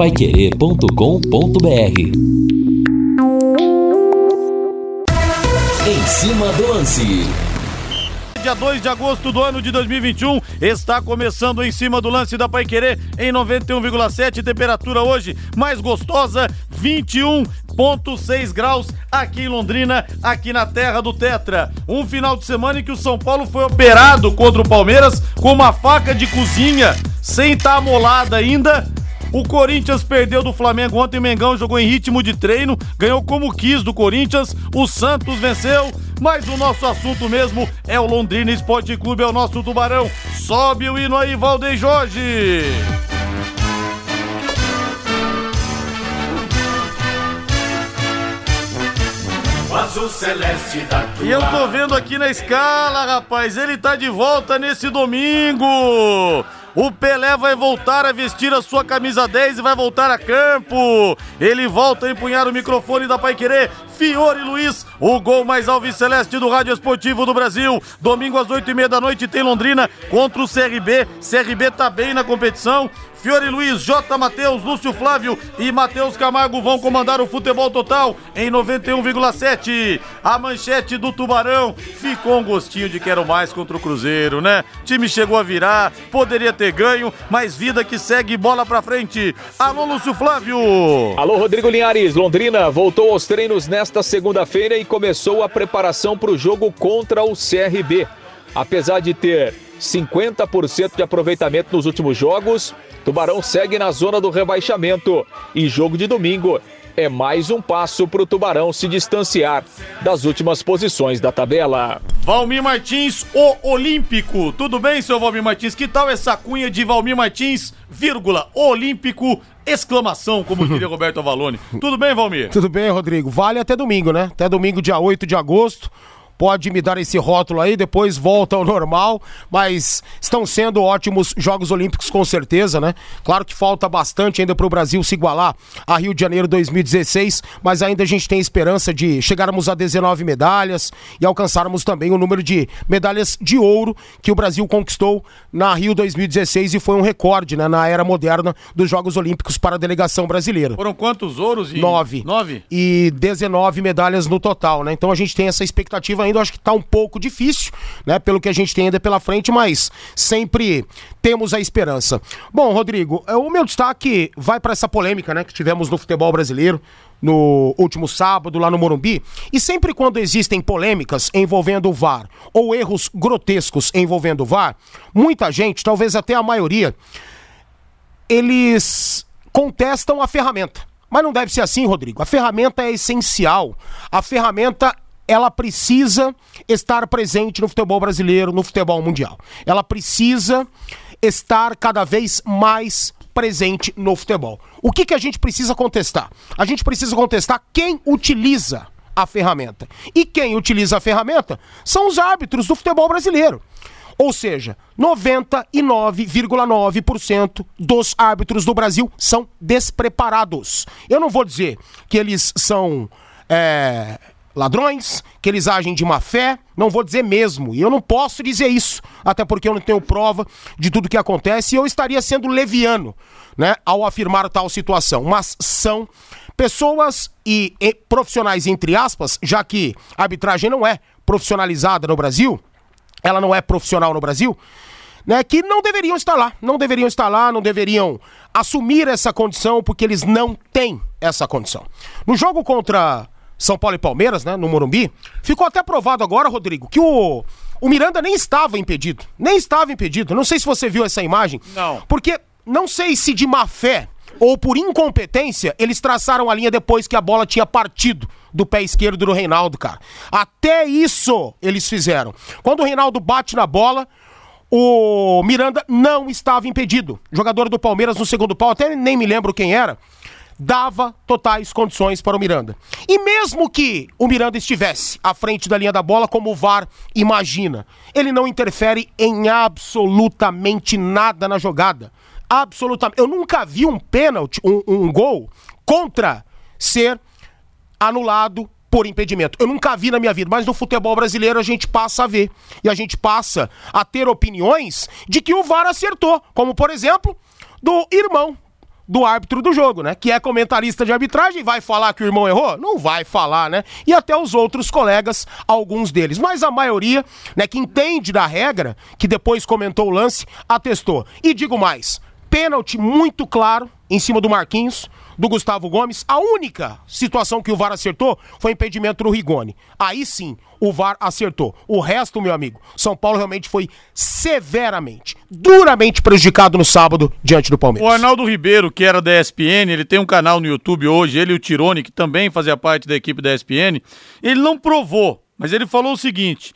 paiquerê.com.br Em cima do lance dia 2 de agosto do ano de 2021. Está começando em cima do lance da Pai Querer em 91,7. Temperatura hoje mais gostosa, 21,6 graus aqui em Londrina, aqui na terra do Tetra. Um final de semana em que o São Paulo foi operado contra o Palmeiras com uma faca de cozinha, sem estar tá amolada ainda o Corinthians perdeu do Flamengo ontem. O Mengão jogou em ritmo de treino, ganhou como quis do Corinthians. O Santos venceu, mas o nosso assunto mesmo é o Londrina Esporte Clube, é o nosso tubarão. Sobe o hino aí, Valdeir Jorge. E eu tô vendo aqui na escala, rapaz, ele tá de volta nesse domingo. O Pelé vai voltar a vestir a sua camisa 10 e vai voltar a campo. Ele volta a empunhar o microfone da Pai Querer. Fiore Luiz, o gol mais alves celeste do Rádio Esportivo do Brasil. Domingo às oito e meia da noite tem Londrina contra o CRB. CRB tá bem na competição. Fiore Luiz, J. Matheus, Lúcio Flávio e Matheus Camargo vão comandar o futebol total em 91,7. A manchete do Tubarão ficou um gostinho de quero mais contra o Cruzeiro, né? time chegou a virar, poderia ter ganho, mas vida que segue bola pra frente. Alô, Lúcio Flávio. Alô, Rodrigo Linhares. Londrina voltou aos treinos nesta segunda-feira e começou a preparação para o jogo contra o CRB. Apesar de ter 50% de aproveitamento nos últimos jogos, Tubarão segue na zona do rebaixamento e jogo de domingo é mais um passo para o Tubarão se distanciar das últimas posições da tabela. Valmir Martins, o Olímpico. Tudo bem, seu Valmir Martins? Que tal essa cunha de Valmir Martins, vírgula, Olímpico, exclamação, como diria Roberto Avalone. Tudo bem, Valmir? Tudo bem, Rodrigo. Vale até domingo, né? Até domingo, dia 8 de agosto pode me dar esse rótulo aí, depois volta ao normal, mas estão sendo ótimos Jogos Olímpicos com certeza, né? Claro que falta bastante ainda para o Brasil se igualar a Rio de Janeiro 2016, mas ainda a gente tem esperança de chegarmos a 19 medalhas e alcançarmos também o número de medalhas de ouro que o Brasil conquistou na Rio 2016 e foi um recorde, né, na era moderna dos Jogos Olímpicos para a delegação brasileira. Foram quantos ouros? E... Nove. Nove? E 19 medalhas no total, né? Então a gente tem essa expectativa ainda, acho que está um pouco difícil, né? Pelo que a gente tem ainda pela frente, mas sempre temos a esperança. Bom, Rodrigo, é, o meu destaque vai para essa polêmica, né? Que tivemos no futebol brasileiro no último sábado lá no Morumbi. E sempre quando existem polêmicas envolvendo o VAR ou erros grotescos envolvendo o VAR, muita gente, talvez até a maioria, eles contestam a ferramenta. Mas não deve ser assim, Rodrigo. A ferramenta é essencial. A ferramenta ela precisa estar presente no futebol brasileiro, no futebol mundial. Ela precisa estar cada vez mais presente no futebol. O que, que a gente precisa contestar? A gente precisa contestar quem utiliza a ferramenta. E quem utiliza a ferramenta são os árbitros do futebol brasileiro. Ou seja, 99,9% dos árbitros do Brasil são despreparados. Eu não vou dizer que eles são é, ladrões, que eles agem de má fé, não vou dizer mesmo, e eu não posso dizer isso, até porque eu não tenho prova de tudo que acontece e eu estaria sendo leviano, né, ao afirmar tal situação, mas são pessoas e, e profissionais entre aspas, já que a arbitragem não é profissionalizada no Brasil, ela não é profissional no Brasil, né, que não deveriam estar lá, não deveriam estar lá, não deveriam assumir essa condição porque eles não têm essa condição. No jogo contra são Paulo e Palmeiras, né, no Morumbi, ficou até provado agora, Rodrigo, que o, o Miranda nem estava impedido. Nem estava impedido. Não sei se você viu essa imagem. Não. Porque não sei se de má fé ou por incompetência eles traçaram a linha depois que a bola tinha partido do pé esquerdo do Reinaldo, cara. Até isso eles fizeram. Quando o Reinaldo bate na bola, o Miranda não estava impedido. Jogador do Palmeiras no segundo pau, até nem me lembro quem era dava totais condições para o Miranda. E mesmo que o Miranda estivesse à frente da linha da bola, como o VAR imagina, ele não interfere em absolutamente nada na jogada. Absolutamente. Eu nunca vi um pênalti, um, um gol contra ser anulado por impedimento. Eu nunca vi na minha vida, mas no futebol brasileiro a gente passa a ver. E a gente passa a ter opiniões de que o VAR acertou. Como, por exemplo, do irmão do árbitro do jogo, né? Que é comentarista de arbitragem, vai falar que o irmão errou? Não vai falar, né? E até os outros colegas, alguns deles. Mas a maioria, né, que entende da regra, que depois comentou o lance, atestou. E digo mais, pênalti muito claro em cima do Marquinhos do Gustavo Gomes. A única situação que o VAR acertou foi impedimento do Rigoni. Aí sim, o VAR acertou. O resto, meu amigo, São Paulo realmente foi severamente, duramente prejudicado no sábado diante do Palmeiras. O Arnaldo Ribeiro, que era da ESPN, ele tem um canal no YouTube hoje, ele e o Tirone, que também fazia parte da equipe da ESPN, ele não provou, mas ele falou o seguinte: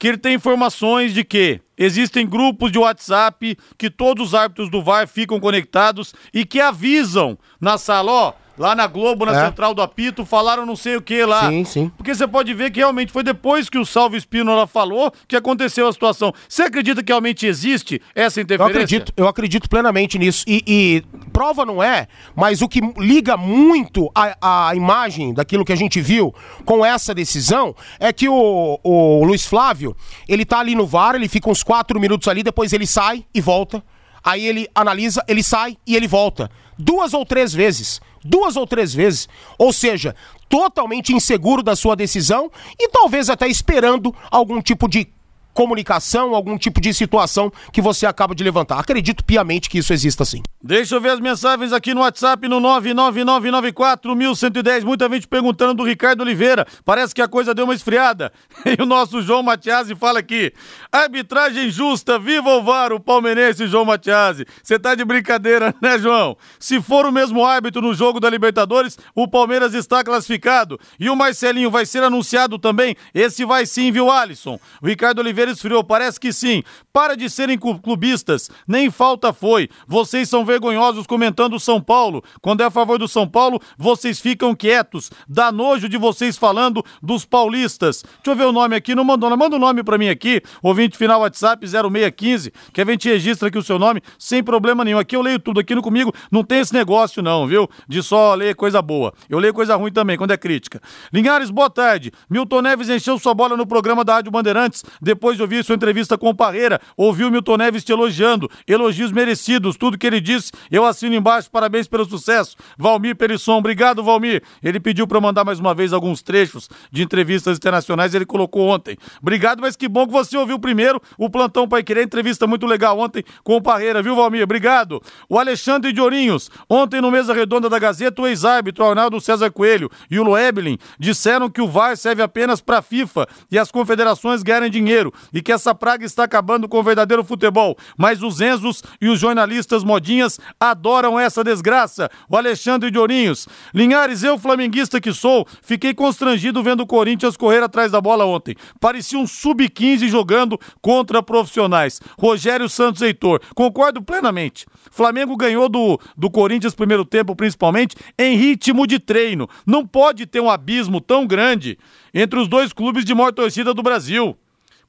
que ele tem informações de que existem grupos de WhatsApp que todos os árbitros do VAR ficam conectados e que avisam na sala, ó, lá na Globo, na é. central do apito, falaram não sei o que lá. Sim, sim. Porque você pode ver que realmente foi depois que o Salvo Espínola falou que aconteceu a situação. Você acredita que realmente existe essa interferência? Eu acredito, eu acredito plenamente nisso. E, e prova não é, mas o que liga muito a, a imagem daquilo que a gente viu com essa decisão é que o, o Luiz Flávio, ele tá ali no VAR, ele fica uns quatro minutos ali, depois ele sai e volta. Aí ele analisa, ele sai e ele volta. Duas ou três vezes duas ou três vezes. Ou seja, totalmente inseguro da sua decisão e talvez até esperando algum tipo de comunicação, algum tipo de situação que você acaba de levantar. Acredito piamente que isso exista sim. Deixa eu ver as mensagens aqui no WhatsApp no 99994110. Muita gente perguntando do Ricardo Oliveira. Parece que a coisa deu uma esfriada. E o nosso João Matiasi fala aqui: arbitragem justa, viva o VAR, o palmeirense João Matiasi. Você tá de brincadeira, né, João? Se for o mesmo árbitro no jogo da Libertadores, o Palmeiras está classificado. E o Marcelinho vai ser anunciado também? Esse vai sim, viu, Alisson? O Ricardo Oliveira esfriou? Parece que sim. Para de serem clubistas. Nem falta foi. Vocês são vergonhosos comentando o São Paulo. Quando é a favor do São Paulo, vocês ficam quietos. Dá nojo de vocês falando dos paulistas. Deixa eu ver o nome aqui. Não mandou. Manda o um nome para mim aqui. Ouvinte final WhatsApp 0615. Que a gente registra aqui o seu nome sem problema nenhum. Aqui eu leio tudo. Aqui no comigo não tem esse negócio não, viu? De só ler coisa boa. Eu leio coisa ruim também, quando é crítica. Linhares, boa tarde. Milton Neves encheu sua bola no programa da Rádio Bandeirantes depois de ouvir sua entrevista com o Parreira, ouviu Milton Neves te elogiando, elogios merecidos, tudo que ele disse, eu assino embaixo, parabéns pelo sucesso. Valmir Perisson, obrigado Valmir. Ele pediu para mandar mais uma vez alguns trechos de entrevistas internacionais, ele colocou ontem. Obrigado, mas que bom que você ouviu primeiro o Plantão Pai Querer, entrevista muito legal ontem com o Parreira, viu Valmir? Obrigado. O Alexandre de Ourinhos, ontem no Mesa Redonda da Gazeta, o ex-árbitro Arnaldo César Coelho e o Loebelin disseram que o VAR serve apenas para a FIFA e as confederações ganharem dinheiro e que essa praga está acabando com o verdadeiro futebol. Mas os Enzos e os jornalistas modinhas adoram essa desgraça. O Alexandre de Ourinhos. Linhares, eu, flamenguista que sou, fiquei constrangido vendo o Corinthians correr atrás da bola ontem. Parecia um sub-15 jogando contra profissionais. Rogério Santos Heitor. Concordo plenamente. Flamengo ganhou do, do Corinthians primeiro tempo, principalmente, em ritmo de treino. Não pode ter um abismo tão grande entre os dois clubes de maior torcida do Brasil.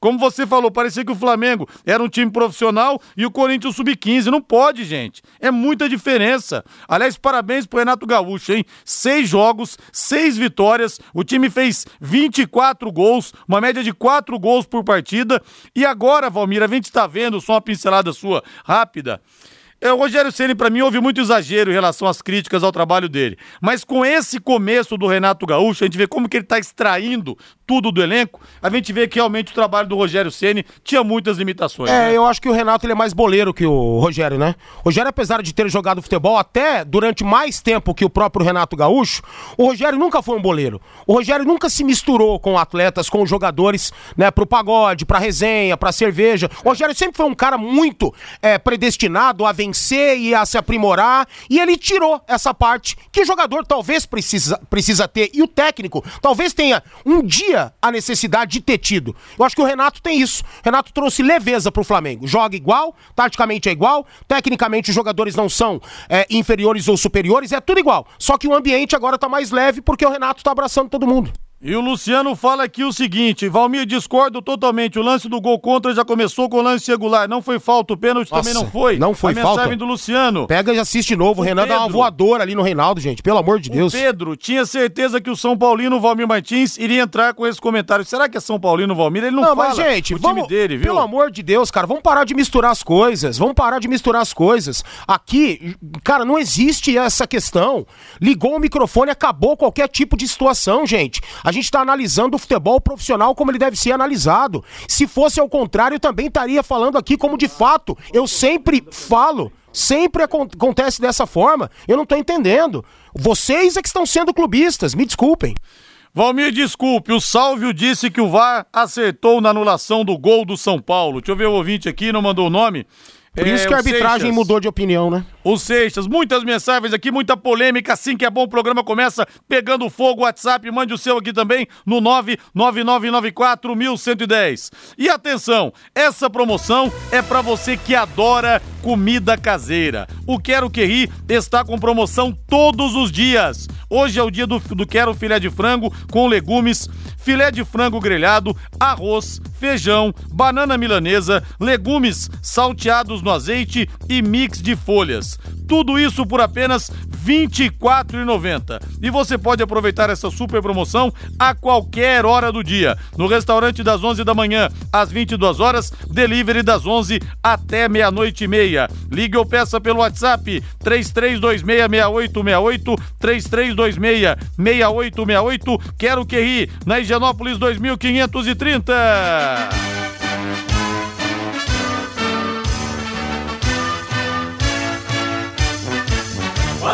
Como você falou, parecia que o Flamengo era um time profissional e o Corinthians sub-15. Não pode, gente. É muita diferença. Aliás, parabéns pro Renato Gaúcho, hein? Seis jogos, seis vitórias. O time fez 24 gols, uma média de quatro gols por partida. E agora, Valmir, a gente está vendo, só uma pincelada sua rápida. É, o Rogério Ceni para mim houve muito exagero em relação às críticas ao trabalho dele, mas com esse começo do Renato Gaúcho, a gente vê como que ele está extraindo tudo do elenco, a gente vê que realmente o trabalho do Rogério Ceni tinha muitas limitações. É, né? eu acho que o Renato ele é mais boleiro que o Rogério, né? O Rogério, apesar de ter jogado futebol até durante mais tempo que o próprio Renato Gaúcho, o Rogério nunca foi um boleiro. O Rogério nunca se misturou com atletas, com jogadores, né, pro pagode, pra resenha, pra cerveja. O Rogério sempre foi um cara muito é, predestinado a vencer vencer e a se aprimorar. E ele tirou essa parte que o jogador talvez precisa, precisa ter. E o técnico talvez tenha um dia a necessidade de ter tido. Eu acho que o Renato tem isso. O Renato trouxe leveza pro Flamengo. Joga igual, taticamente é igual, tecnicamente os jogadores não são é, inferiores ou superiores, é tudo igual. Só que o ambiente agora tá mais leve porque o Renato tá abraçando todo mundo. E o Luciano fala aqui o seguinte: Valmir, discordo totalmente. O lance do gol contra já começou com o lance regular. Não foi falta, o pênalti Nossa, também não foi. Não foi a falta. mensagem do Luciano. Pega e assiste de novo. O, o Renan Pedro, dá uma voadora ali no Reinaldo, gente. Pelo amor de Deus. Pedro tinha certeza que o São Paulino, Valmir Martins, iria entrar com esse comentário. Será que é São Paulino, Valmir? Ele não, não fala mas, gente, o vamos, dele, viu? Pelo amor de Deus, cara, vamos parar de misturar as coisas. Vamos parar de misturar as coisas. Aqui, cara, não existe essa questão. Ligou o microfone, acabou qualquer tipo de situação, gente. A gente tá analisando do futebol profissional como ele deve ser analisado. Se fosse ao contrário, eu também estaria falando aqui como de fato. Eu sempre falo. Sempre acontece dessa forma. Eu não estou entendendo. Vocês é que estão sendo clubistas, me desculpem. Valmir, desculpe, o Sálvio disse que o VAR acertou na anulação do gol do São Paulo. Deixa eu ver o ouvinte aqui, não mandou o nome. Por isso é, que a arbitragem Seixas. mudou de opinião, né? O Seixas, muitas mensagens aqui, muita polêmica. Assim que é bom, o programa começa pegando fogo. WhatsApp, mande o seu aqui também no 999941110. E atenção, essa promoção é para você que adora comida caseira. O Quero Que Ri está com promoção todos os dias. Hoje é o dia do, do Quero Filé de Frango com legumes, filé de frango grelhado, arroz, feijão, banana milanesa, legumes salteados no azeite e mix de folhas. Tudo isso por apenas R$ 24,90. E você pode aproveitar essa super promoção a qualquer hora do dia. No restaurante das 11 da manhã às 22 horas, delivery das 11 até meia-noite e meia. Ligue ou peça pelo WhatsApp 33266868 33266868. Quero que ri na Higienópolis 2530.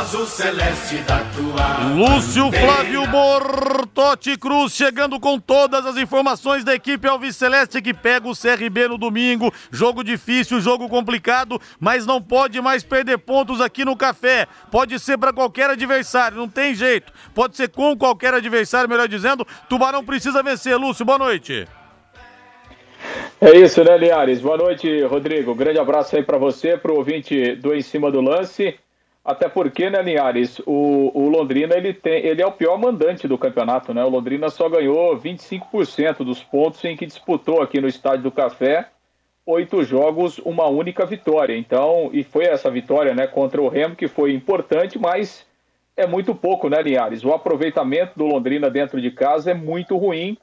Azul celeste da tua. Lúcio Flávio Bortotti Cruz chegando com todas as informações da equipe Alves Celeste que pega o CRB no domingo. Jogo difícil, jogo complicado, mas não pode mais perder pontos aqui no café. Pode ser para qualquer adversário, não tem jeito. Pode ser com qualquer adversário, melhor dizendo. Tubarão precisa vencer. Lúcio, boa noite. É isso, né, Liares? Boa noite, Rodrigo. Grande abraço aí para você, para o ouvinte do Em Cima do Lance. Até porque, né, Linhares, o, o, Londrina ele, tem, ele é o pior mandante do campeonato, né? O Londrina só ganhou 25% dos pontos em que disputou aqui no Estádio do Café, oito jogos, uma única vitória. Então, e foi essa vitória, né, contra o Remo que foi importante, mas é muito pouco, né, Linhares? O aproveitamento do Londrina dentro de casa é muito ruim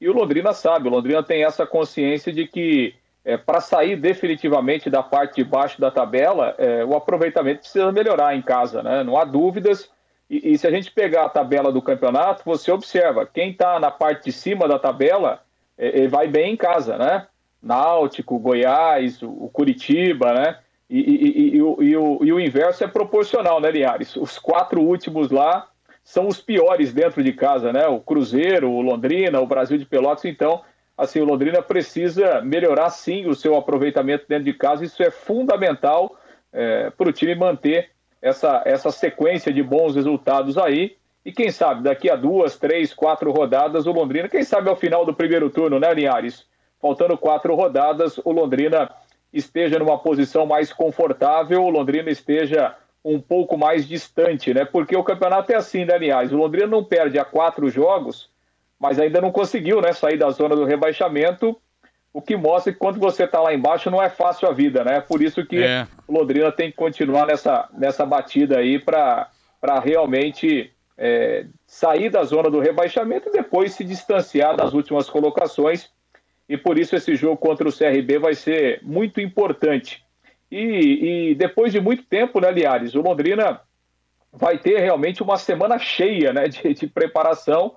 e o Londrina sabe, o Londrina tem essa consciência de que é, para sair definitivamente da parte de baixo da tabela, é, o aproveitamento precisa melhorar em casa, né? Não há dúvidas. E, e, se a gente pegar a tabela do campeonato, você observa, quem está na parte de cima da tabela, é, vai bem em casa, né? Náutico, Goiás, o, Curitiba, né? E, e, e, o, e o inverso é proporcional, né, Linhares? Os quatro últimos lá são os piores dentro de casa, né? O Cruzeiro, o Londrina, o Brasil de Pelotas, então assim, o Londrina precisa melhorar sim o seu aproveitamento dentro de casa, isso é fundamental é, para o time manter essa, essa sequência de bons resultados aí. E quem sabe, daqui a duas, três, quatro rodadas, o Londrina, quem sabe ao final do primeiro turno, né, Linhares? Faltando quatro rodadas, o Londrina esteja numa posição mais confortável, o Londrina esteja um pouco mais distante, né? Porque o campeonato é assim, né, Linhares? O Londrina não perde a quatro jogos mas ainda não conseguiu né, sair da zona do rebaixamento, o que mostra que quando você está lá embaixo não é fácil a vida, né? Por isso que é. o Londrina tem que continuar nessa, nessa batida aí para realmente é, sair da zona do rebaixamento e depois se distanciar das últimas colocações. E por isso esse jogo contra o CRB vai ser muito importante. E, e depois de muito tempo, né, Liares, o Londrina vai ter realmente uma semana cheia né, de, de preparação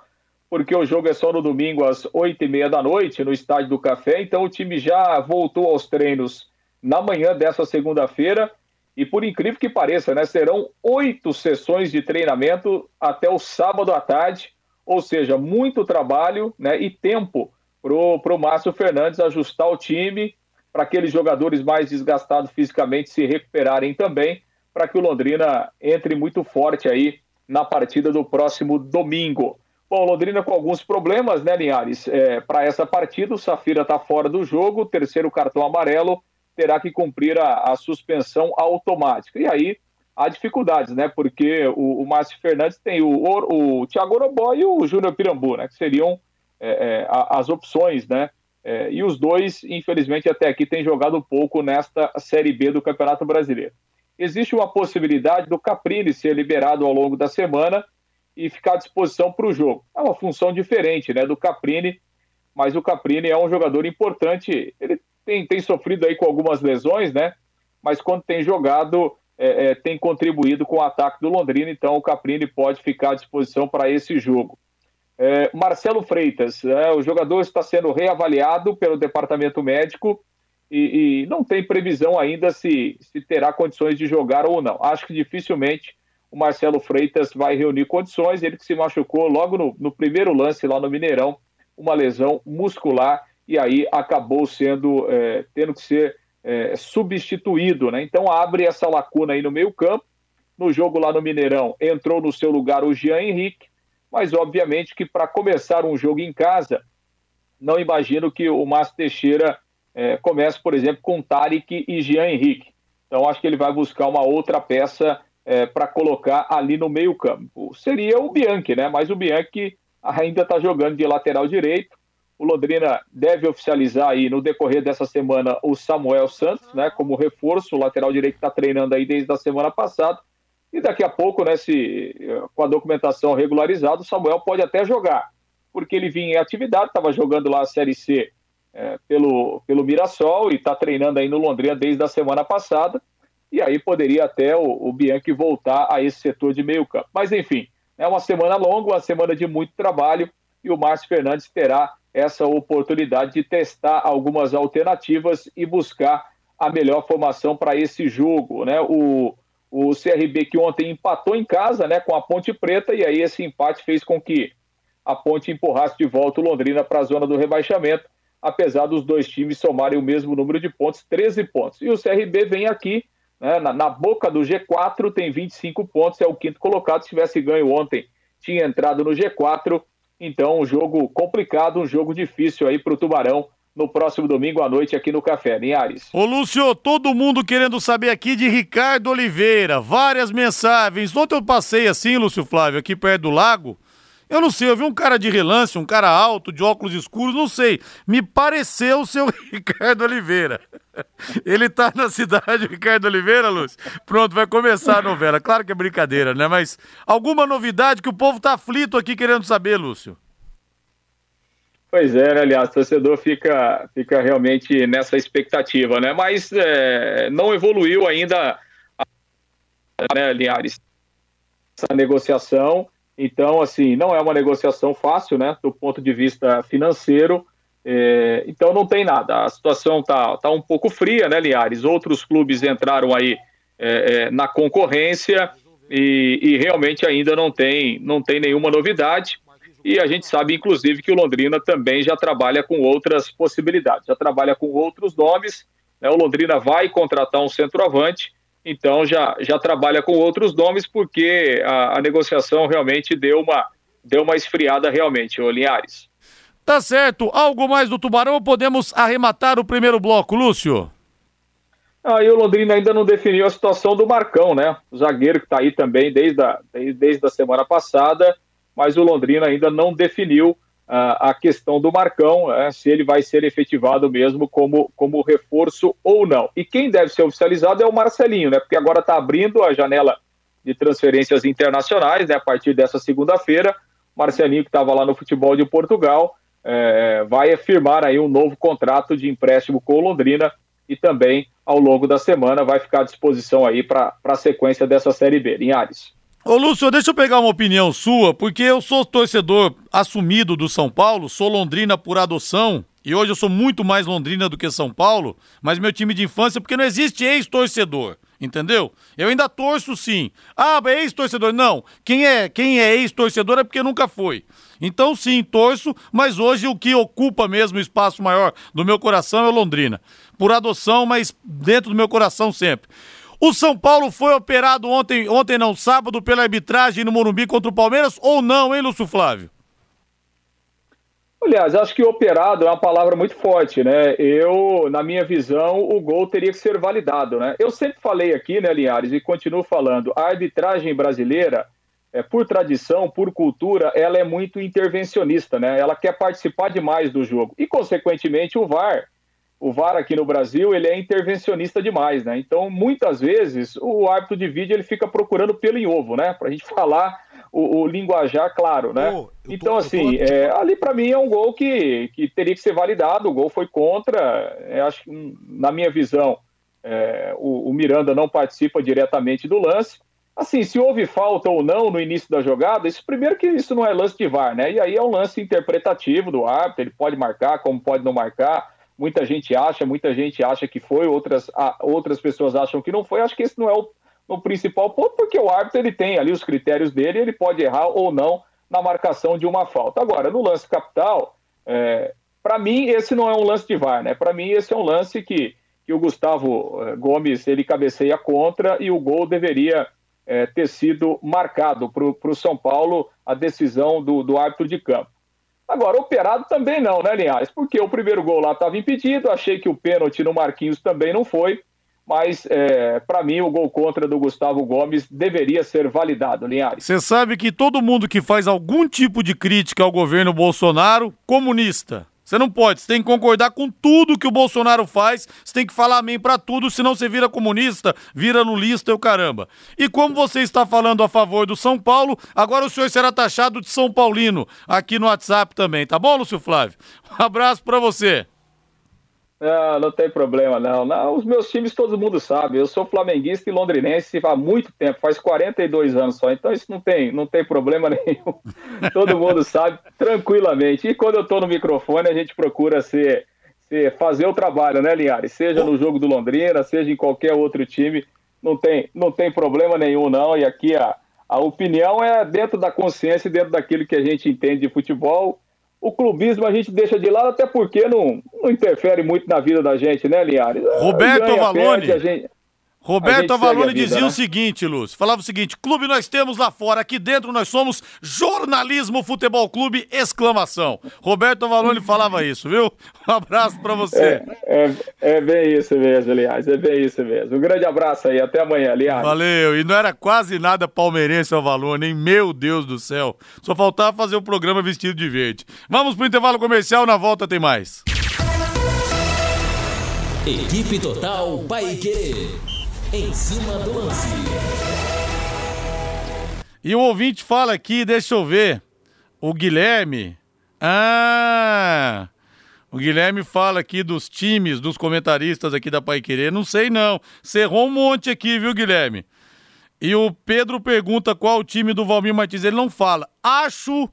porque o jogo é só no domingo às oito e meia da noite no Estádio do Café, então o time já voltou aos treinos na manhã dessa segunda-feira. E por incrível que pareça, né, serão oito sessões de treinamento até o sábado à tarde, ou seja, muito trabalho né, e tempo para o Márcio Fernandes ajustar o time, para aqueles jogadores mais desgastados fisicamente se recuperarem também, para que o Londrina entre muito forte aí na partida do próximo domingo. Bom, Londrina com alguns problemas, né, Linhares? É, Para essa partida, o Safira está fora do jogo, terceiro cartão amarelo, terá que cumprir a, a, suspensão automática. E aí, há dificuldades, né? Porque o, o Márcio Fernandes tem o, o, o Thiago Orobó e o Júnior Pirambu, né? Que seriam é, é, as opções, né? É, e os dois, infelizmente, até aqui têm jogado pouco nesta Série B do Campeonato Brasileiro. Existe uma possibilidade do Caprini ser liberado ao longo da semana e ficar à disposição para o jogo. É uma função diferente né, do Caprini, mas o Caprini é um jogador importante. Ele tem, tem sofrido aí com algumas lesões, né? Mas quando tem jogado, é, é, tem contribuído com o ataque do Londrina, então o Caprini pode ficar à disposição para esse jogo. É, Marcelo Freitas, é, o jogador está sendo reavaliado pelo departamento médico e, e, não tem previsão ainda se, se terá condições de jogar ou não. Acho que dificilmente o Marcelo Freitas vai reunir condições. Ele que se machucou logo no, no primeiro lance lá no Mineirão, uma lesão muscular, e aí acabou sendo, é, tendo que ser é, substituído, né? Então abre essa lacuna aí no meio-campo. No jogo lá no Mineirão, entrou no seu lugar o Jean Henrique, mas obviamente que para começar um jogo em casa, não imagino que o Márcio Teixeira é, comece, por exemplo, com Tarek e Jean Henrique. Então acho que ele vai buscar uma outra peça é, para colocar ali no meio-campo. Seria o Bianchi, né? Mas o Bianchi ainda está jogando de lateral direito. O Londrina deve oficializar aí no decorrer dessa semana o Samuel Santos, né, como reforço, o lateral direito está treinando aí desde a semana passada. E daqui a pouco, né, se, com a documentação regularizada, o Samuel pode até jogar, porque ele vinha em atividade, estava jogando lá a Série C é, pelo, pelo Mirassol e está treinando aí no Londrina desde a semana passada. E aí poderia até o, o Bianchi voltar a esse setor de meio campo. Mas enfim, é uma semana longa, uma semana de muito trabalho e o Márcio Fernandes terá essa oportunidade de testar algumas alternativas e buscar a melhor formação para esse jogo, né? O, o CRB que ontem empatou em casa, né, com a Ponte Preta e aí esse empate fez com que a Ponte empurrasse de volta o Londrina para a zona do rebaixamento, apesar dos dois times somarem o mesmo número de pontos, 13 pontos. E o CRB vem aqui né, na, na boca do G4, tem 25 pontos, é o quinto colocado. Se tivesse ganho ontem, tinha entrado no G4 então, um jogo complicado, um jogo difícil aí para o Tubarão no próximo domingo à noite aqui no Café, Linhares. Ô Lúcio, todo mundo querendo saber aqui de Ricardo Oliveira, várias mensagens. Ontem eu passei assim, Lúcio Flávio, aqui perto do lago. Eu não sei, eu vi um cara de relance, um cara alto, de óculos escuros, não sei. Me pareceu o seu Ricardo Oliveira. Ele tá na cidade, Ricardo Oliveira, Lúcio? Pronto, vai começar a novela. Claro que é brincadeira, né? Mas alguma novidade que o povo tá aflito aqui querendo saber, Lúcio? Pois é, né, aliás, o torcedor fica, fica realmente nessa expectativa, né? Mas é, não evoluiu ainda, né, Linhares, essa negociação. Então, assim, não é uma negociação fácil, né, do ponto de vista financeiro. É, então, não tem nada. A situação tá, tá um pouco fria, né, Liares? Outros clubes entraram aí é, é, na concorrência e, e, realmente ainda não tem, não tem nenhuma novidade. E a gente sabe, inclusive, que o Londrina também já trabalha com outras possibilidades, já trabalha com outros nomes. Né? O Londrina vai contratar um centroavante então já, já trabalha com outros nomes, porque a, a negociação realmente deu uma, deu uma esfriada realmente, ô Linhares. Tá certo. Algo mais do Tubarão ou podemos arrematar o primeiro bloco, Lúcio? Aí o Londrina ainda não definiu a situação do Marcão, né? O zagueiro que está aí também desde a, desde a semana passada, mas o Londrina ainda não definiu a questão do Marcão, é, se ele vai ser efetivado mesmo como, como reforço ou não. E quem deve ser oficializado é o Marcelinho, né? Porque agora está abrindo a janela de transferências internacionais, né? A partir dessa segunda-feira, Marcelinho que estava lá no futebol de Portugal é, vai firmar aí um novo contrato de empréstimo com o Londrina e também ao longo da semana vai ficar à disposição aí para a sequência dessa Série B. Linhares. Ô Lúcio, deixa eu pegar uma opinião sua, porque eu sou torcedor assumido do São Paulo, sou londrina por adoção, e hoje eu sou muito mais londrina do que São Paulo, mas meu time de infância, porque não existe ex-torcedor, entendeu? Eu ainda torço sim. Ah, ex-torcedor? Não. Quem é, quem é ex-torcedor é porque nunca foi. Então sim, torço, mas hoje o que ocupa mesmo o espaço maior do meu coração é Londrina. Por adoção, mas dentro do meu coração sempre. O São Paulo foi operado ontem, ontem não, sábado, pela arbitragem no Morumbi contra o Palmeiras ou não, hein, Lúcio Flávio? Aliás, acho que operado é uma palavra muito forte, né? Eu, na minha visão, o gol teria que ser validado, né? Eu sempre falei aqui, né, Linhares, e continuo falando, a arbitragem brasileira, é, por tradição, por cultura, ela é muito intervencionista, né? Ela quer participar demais do jogo. E, consequentemente, o VAR, o VAR aqui no Brasil, ele é intervencionista demais, né? Então, muitas vezes, o árbitro de vídeo ele fica procurando pelo em ovo, né? Pra gente falar o, o linguajar claro, né? Então, tô, assim, tô... é, ali para mim é um gol que, que teria que ser validado. O gol foi contra. É, acho que, na minha visão, é, o, o, Miranda não participa diretamente do lance. Assim, se houve falta ou não no início da jogada, isso primeiro que isso não é lance de VAR, né? E aí é um lance interpretativo do árbitro, ele pode marcar, como pode não marcar. Muita gente acha, muita gente acha que foi, outras, outras pessoas acham que não foi. Acho que esse não é o, no principal ponto, porque o árbitro ele tem ali os critérios dele, ele pode errar ou não na marcação de uma falta. Agora, no lance capital, é, para mim esse não é um lance de VAR, né? Para mim esse é um lance que, que o Gustavo é, Gomes ele cabeceia contra e o gol deveria é, ter sido marcado para o São Paulo a decisão do, do árbitro de campo. Agora, operado também não, né, Linhares? Porque o primeiro gol lá estava impedido, achei que o pênalti no Marquinhos também não foi mas é, para mim o gol contra do Gustavo Gomes deveria ser validado, Linhares. Você sabe que todo mundo que faz algum tipo de crítica ao governo Bolsonaro, comunista. Você não pode, você tem que concordar com tudo que o Bolsonaro faz, você tem que falar amém para tudo, senão você vira comunista, vira lulista e o caramba. E como você está falando a favor do São Paulo, agora o senhor será taxado de São Paulino aqui no WhatsApp também, tá bom, Lúcio Flávio? Um abraço para você. Não, não tem problema, não. não. Os meus times todo mundo sabe. Eu sou flamenguista e londrinense há muito tempo, faz 42 anos só. Então isso não tem, não tem problema nenhum. todo mundo sabe tranquilamente. E quando eu estou no microfone, a gente procura ser, ser, fazer o trabalho, né, Linhares? Seja no jogo do Londrina, seja em qualquer outro time. Não tem, não tem problema nenhum, não. E aqui a, a opinião é dentro da consciência e dentro daquilo que a gente entende de futebol o clubismo a gente deixa de lado, até porque não, não interfere muito na vida da gente, né, Linhares? Roberto. Perde, gente, Roberto Avalone dizia né? o seguinte, Lúcio, falava o seguinte, clube nós temos lá fora, aqui dentro nós somos Jornalismo Futebol Clube, exclamação. Roberto Avalone falava isso, viu? Um abraço para você. É, é, é, bem isso mesmo, aliás, é bem isso mesmo. Um grande abraço aí, até amanhã, aliás. Valeu, e não era quase nada palmeirense o Avalone, hein? Meu Deus do céu. Só faltava fazer o programa vestido de verde. Vamos pro intervalo comercial, na volta tem mais. Equipe Total Paique. Em cima do lance. E o ouvinte fala aqui, deixa eu ver. O Guilherme. Ah! O Guilherme fala aqui dos times, dos comentaristas aqui da Pai Querer. Não sei não. Cerrou um monte aqui, viu, Guilherme? E o Pedro pergunta qual o time do Valmir Martins. Ele não fala. Acho,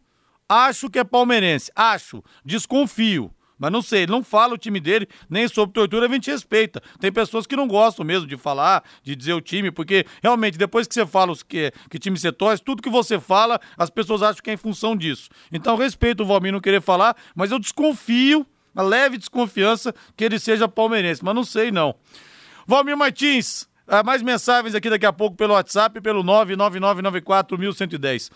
acho que é palmeirense. Acho. Desconfio. Mas não sei, ele não fala o time dele, nem sobre tortura, a gente respeita. Tem pessoas que não gostam mesmo de falar, de dizer o time, porque realmente, depois que você fala os que, que time você torce, tudo que você fala, as pessoas acham que é em função disso. Então, respeito o Valmir não querer falar, mas eu desconfio, uma leve desconfiança, que ele seja palmeirense, mas não sei não. Valmir Martins, ah, mais mensagens aqui daqui a pouco pelo WhatsApp, pelo 99994110.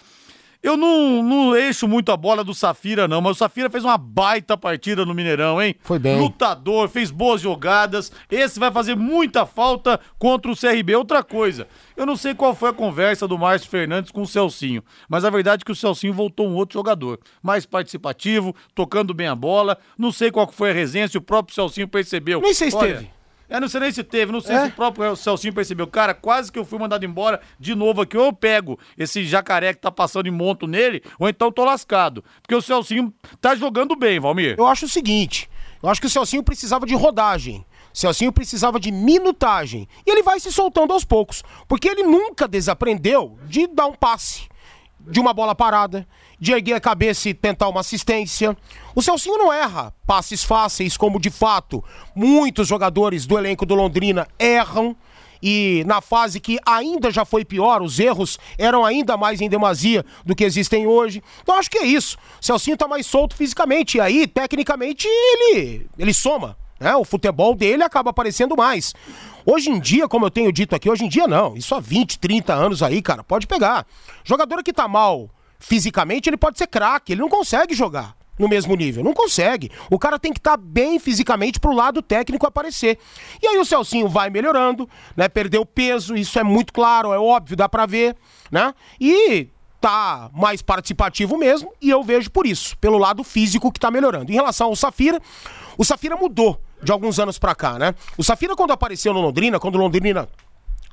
Eu não, não eixo muito a bola do Safira, não, mas o Safira fez uma baita partida no Mineirão, hein? Foi bem. Lutador, fez boas jogadas. Esse vai fazer muita falta contra o CRB. Outra coisa, eu não sei qual foi a conversa do Márcio Fernandes com o Celcinho, mas a verdade é que o Celcinho voltou um outro jogador, mais participativo, tocando bem a bola. Não sei qual foi a resenha, se o próprio Celcinho percebeu. Nem sei se Olha, teve. Eu não sei nem se teve, não sei é? se o próprio Celcinho percebeu. Cara, quase que eu fui mandado embora de novo aqui. Ou eu pego esse jacaré que tá passando em monto nele, ou então tô lascado. Porque o Celcinho tá jogando bem, Valmir. Eu acho o seguinte: eu acho que o Celcinho precisava de rodagem. O Celcinho precisava de minutagem. E ele vai se soltando aos poucos. Porque ele nunca desaprendeu de dar um passe, de uma bola parada, de erguer a cabeça e tentar uma assistência. O Celcinho não erra passes fáceis, como de fato muitos jogadores do elenco do Londrina erram. E na fase que ainda já foi pior, os erros eram ainda mais em demasia do que existem hoje. Então acho que é isso. O Celcinho tá mais solto fisicamente. E aí, tecnicamente, ele, ele soma. Né? O futebol dele acaba aparecendo mais. Hoje em dia, como eu tenho dito aqui, hoje em dia não. Isso há 20, 30 anos aí, cara, pode pegar. Jogador que tá mal fisicamente, ele pode ser craque, ele não consegue jogar. no mesmo nível. Não consegue. O cara tem que estar tá bem fisicamente pro lado técnico aparecer. E aí o Celcinho vai melhorando, né? Perdeu peso, isso é muito claro, é óbvio, dá pra ver, né? E tá mais participativo mesmo, e eu vejo por isso, pelo lado físico que tá melhorando. Em relação ao Safira, o Safira mudou de alguns anos pra cá, né? O Safira, quando apareceu no Londrina, quando o Londrina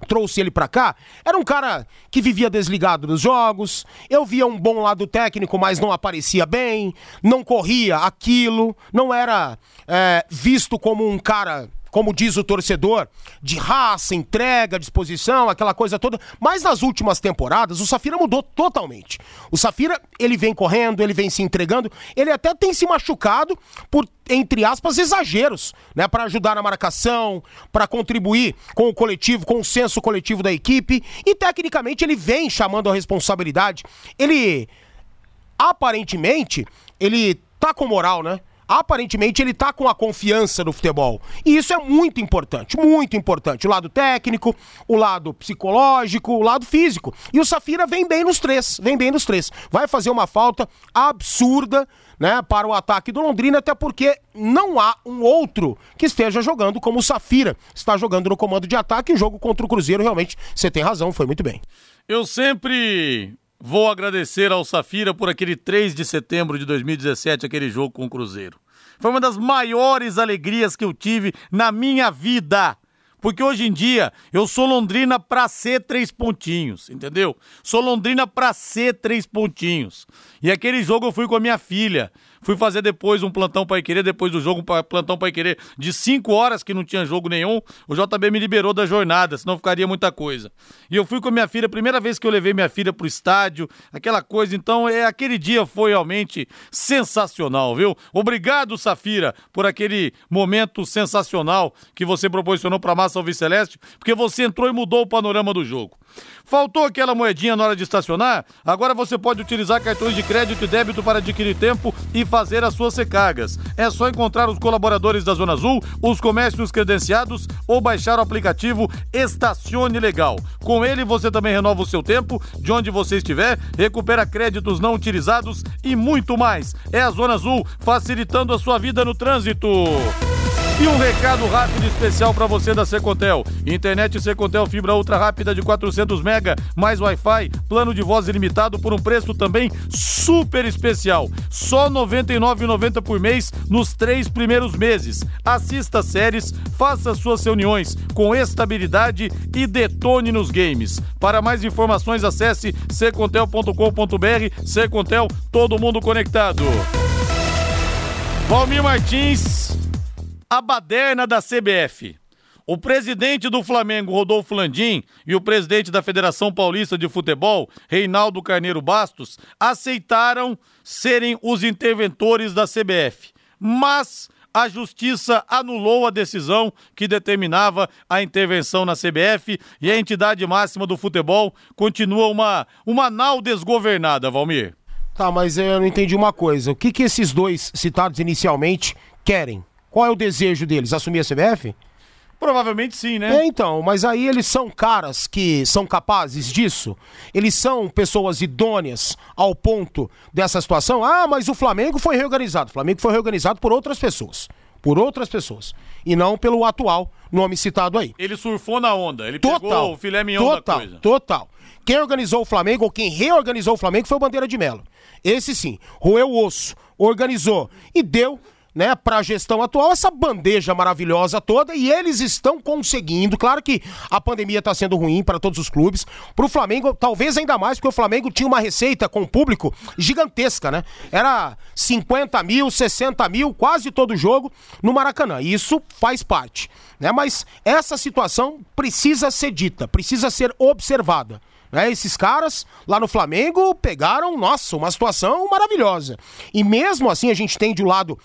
trouxe ele para cá, era um cara que vivia desligado dos jogos. Eu via um bom lado técnico, mas não aparecia bem, não corria aquilo, não era é, visto como um cara como diz o torcedor, de raça, entrega, disposição, aquela coisa toda. Mas nas últimas temporadas, o Safira mudou totalmente. O Safira, ele vem correndo, ele vem se entregando, ele até tem se machucado por, entre aspas, exageros, né? Para ajudar na marcação, para contribuir com o coletivo, com o senso coletivo da equipe. E tecnicamente ele vem chamando a responsabilidade. Ele, aparentemente, ele tá com moral, né? Aparentemente ele tá com a confiança no futebol. E isso é muito importante, muito importante. O lado técnico, o lado psicológico, o lado físico. E o Safira vem bem nos três, vem bem nos três. Vai fazer uma falta absurda, né, para o ataque do Londrina, até porque não há um outro que esteja jogando como o Safira está jogando no comando de ataque. O jogo contra o Cruzeiro, realmente, você tem razão, foi muito bem. Eu sempre Vou agradecer ao Safira por aquele 3 de setembro de 2017, aquele jogo com o Cruzeiro. Foi uma das maiores alegrias que eu tive na minha vida. Porque hoje em dia eu sou Londrina pra ser três pontinhos, entendeu? Sou Londrina pra ser três pontinhos. E aquele jogo eu fui com a minha filha. Fui fazer depois um plantão para querer, depois do jogo um plantão para querer de 5 horas que não tinha jogo nenhum. O JB me liberou da jornada, senão ficaria muita coisa. E eu fui com a minha filha, primeira vez que eu levei minha filha pro estádio, aquela coisa. Então, é aquele dia foi realmente sensacional, viu? Obrigado, Safira, por aquele momento sensacional que você proporcionou para Massa Alves Celeste, porque você entrou e mudou o panorama do jogo. Faltou aquela moedinha na hora de estacionar? Agora você pode utilizar cartões de crédito e débito para adquirir tempo e fazer as suas recargas. É só encontrar os colaboradores da Zona Azul, os comércios credenciados ou baixar o aplicativo Estacione Legal. Com ele você também renova o seu tempo de onde você estiver, recupera créditos não utilizados e muito mais. É a Zona Azul facilitando a sua vida no trânsito. E um recado rápido e especial para você da Secontel. Internet Secontel fibra ultra rápida de 400 mega, mais Wi-Fi, plano de voz ilimitado por um preço também super especial. Só R$ 99,90 por mês nos três primeiros meses. Assista séries, faça suas reuniões com estabilidade e detone nos games. Para mais informações, acesse secontel.com.br. Secontel, todo mundo conectado. Valmir Martins a baderna da CBF. O presidente do Flamengo, Rodolfo Landim, e o presidente da Federação Paulista de Futebol, Reinaldo Carneiro Bastos, aceitaram serem os interventores da CBF. Mas a justiça anulou a decisão que determinava a intervenção na CBF e a entidade máxima do futebol continua uma, uma nau desgovernada, Valmir. Tá, mas eu não entendi uma coisa. O que, que esses dois citados inicialmente querem? Qual é o desejo deles? Assumir a CBF? Provavelmente sim, né? É, então, mas aí eles são caras que são capazes disso? Eles são pessoas idôneas ao ponto dessa situação? Ah, mas o Flamengo foi reorganizado. O Flamengo foi reorganizado por outras pessoas. Por outras pessoas. E não pelo atual nome citado aí. Ele surfou na onda. Ele total, pegou o filé mignon total, da coisa. Total. Quem organizou o Flamengo, ou quem reorganizou o Flamengo, foi o Bandeira de Melo. Esse sim. Roeu o osso. Organizou. E deu né, para a gestão atual essa bandeja maravilhosa toda e eles estão conseguindo. Claro que a pandemia está sendo ruim para todos os clubes, para o Flamengo talvez ainda mais, porque o Flamengo tinha uma receita com o público gigantesca, né? Era 50 mil, 60 mil, quase todo jogo no Maracanã. Isso faz parte, né? Mas essa situação precisa ser dita, precisa ser observada. Né? Esses caras lá no Flamengo pegaram, nossa, uma situação maravilhosa. E mesmo assim a gente tem de um lado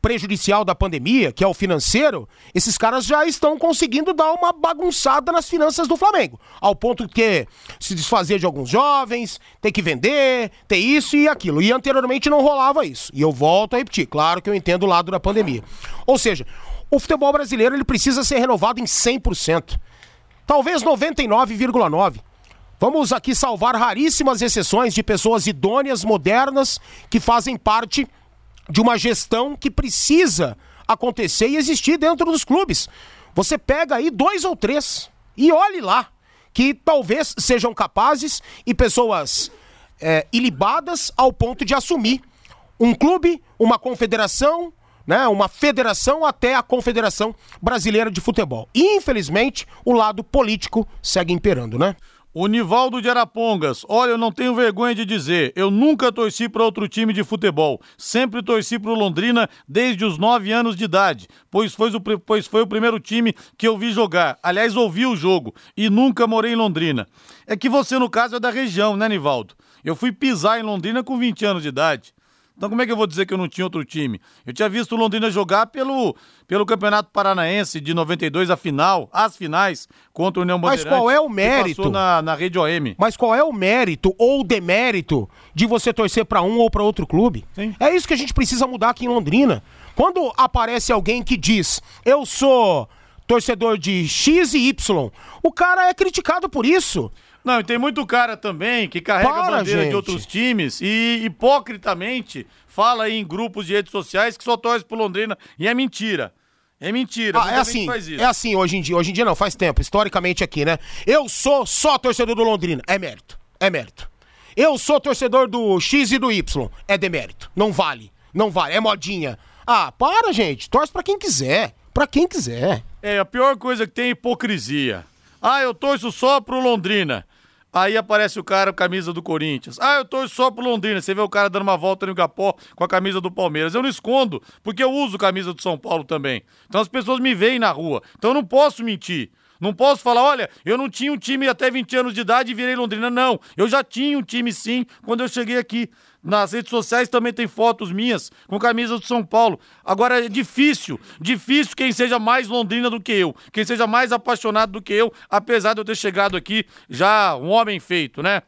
prejudicial da pandemia, que é o financeiro, esses caras já estão conseguindo dar uma bagunçada nas finanças do Flamengo. Ao ponto que se desfazer de alguns jovens, ter que vender, ter isso e aquilo. E anteriormente não rolava isso. E eu volto a repetir, claro que eu entendo o lado da pandemia. Ou seja, o futebol brasileiro ele precisa ser renovado em 100%. Talvez 99,9%. Vamos aqui salvar raríssimas exceções de pessoas idôneas, modernas, que fazem parte de uma gestão que precisa acontecer e existir dentro dos clubes. Você pega aí dois ou três e olhe lá, que talvez sejam capazes e pessoas é, ilibadas ao ponto de assumir um clube, uma confederação, né, uma federação até a Confederação Brasileira de Futebol. Infelizmente, o lado político segue imperando, né? O Nivaldo de Arapongas, olha, eu não tenho vergonha de dizer, eu nunca torci para outro time de futebol, sempre torci para o Londrina desde os nove anos de idade, pois foi, o, pois foi o primeiro time que eu vi jogar, aliás, ouvi o jogo, e nunca morei em Londrina. É que você, no caso, é da região, né, Nivaldo? Eu fui pisar em Londrina com 20 anos de idade. Então como é que eu vou dizer que eu não tinha outro time? Eu tinha visto o Londrina jogar pelo, pelo Campeonato Paranaense de 92, a final, as finais, contra o União. Mas qual é o mérito? Passou na, na rede OM. Mas qual é o mérito ou demérito de você torcer para um ou para outro clube? Sim. É isso que a gente precisa mudar aqui em Londrina. Quando aparece alguém que diz, eu sou torcedor de X e Y, o cara é criticado por isso. Não, e tem muito cara também que carrega Para, a bandeira gente. de outros times e hipocritamente fala em grupos de redes sociais que só torce pro Londrina e é mentira. É mentira. Ah, é assim, é assim hoje em dia. Hoje em dia não, faz tempo, historicamente aqui, né? Eu sou só torcedor do Londrina. É mérito. É mérito. Eu sou torcedor do X e do Y. É demérito. Não vale. Não vale. É modinha. Ah, para, gente. Torce pra quem quiser. Pra quem quiser. É, a pior coisa que tem é hipocrisia. Ah, eu torço só pro Londrina. Aí aparece o cara com a camisa do Corinthians. Ah, eu torço só pro Londrina. Você vê o cara dando uma volta no Gapó com a camisa do Palmeiras. Eu não escondo, porque eu uso camisa do São Paulo também. Então as pessoas me veem na rua. Então eu não posso mentir. Não posso falar, olha, eu não tinha um time até 20 anos de idade e virei Londrina. Não, eu já tinha um time sim quando eu cheguei aqui. Nas redes sociais também tem fotos minhas com camisas do São Paulo. Agora é difícil, difícil quem seja mais londrina do que eu, quem seja mais apaixonado do que eu, apesar de eu ter chegado aqui já um homem feito, né?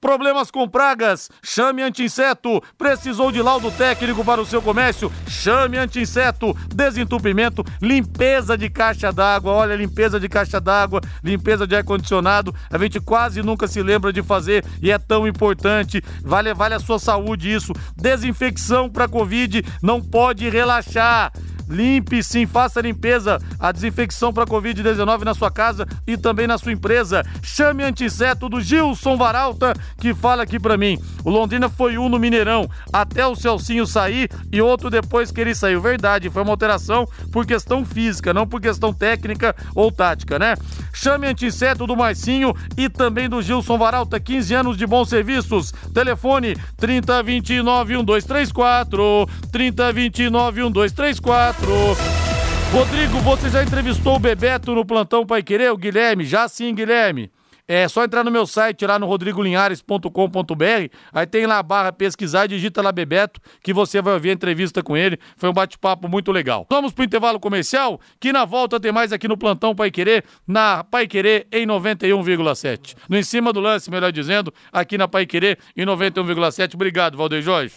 Problemas com pragas? Chame Anti-Inseto. Precisou de laudo técnico para o seu comércio? Chame Anti-Inseto. Desentupimento, limpeza de caixa d'água. Olha, limpeza de caixa d'água, limpeza de ar-condicionado. A gente quase nunca se lembra de fazer e é tão importante. Vale, vale a sua saúde isso. Desinfecção para Covid não pode relaxar. Limpe sim, faça a limpeza, a desinfecção para Covid-19 na sua casa e também na sua empresa. Chame antisseto do Gilson Varalta, que fala aqui para mim. O Londrina foi um no Mineirão, até o Celcinho sair e outro depois que ele saiu. Verdade, foi uma alteração por questão física, não por questão técnica ou tática, né? Chame antisseto do Marcinho e também do Gilson Varalta, 15 anos de bons serviços. Telefone 3029 1234, 3029 1234. Rodrigo, você já entrevistou o Bebeto no plantão Pai Querer? O Guilherme? Já sim, Guilherme. É só entrar no meu site lá no rodrigolinhares.com.br, aí tem lá a barra pesquisar, digita lá Bebeto, que você vai ouvir a entrevista com ele. Foi um bate-papo muito legal. Vamos pro intervalo comercial, que na volta tem mais aqui no Plantão Pai Querer, na Pai Querer em 91,7. No Em Cima do Lance, melhor dizendo, aqui na Pai Querer em 91,7. Obrigado, Valdeir Jorge.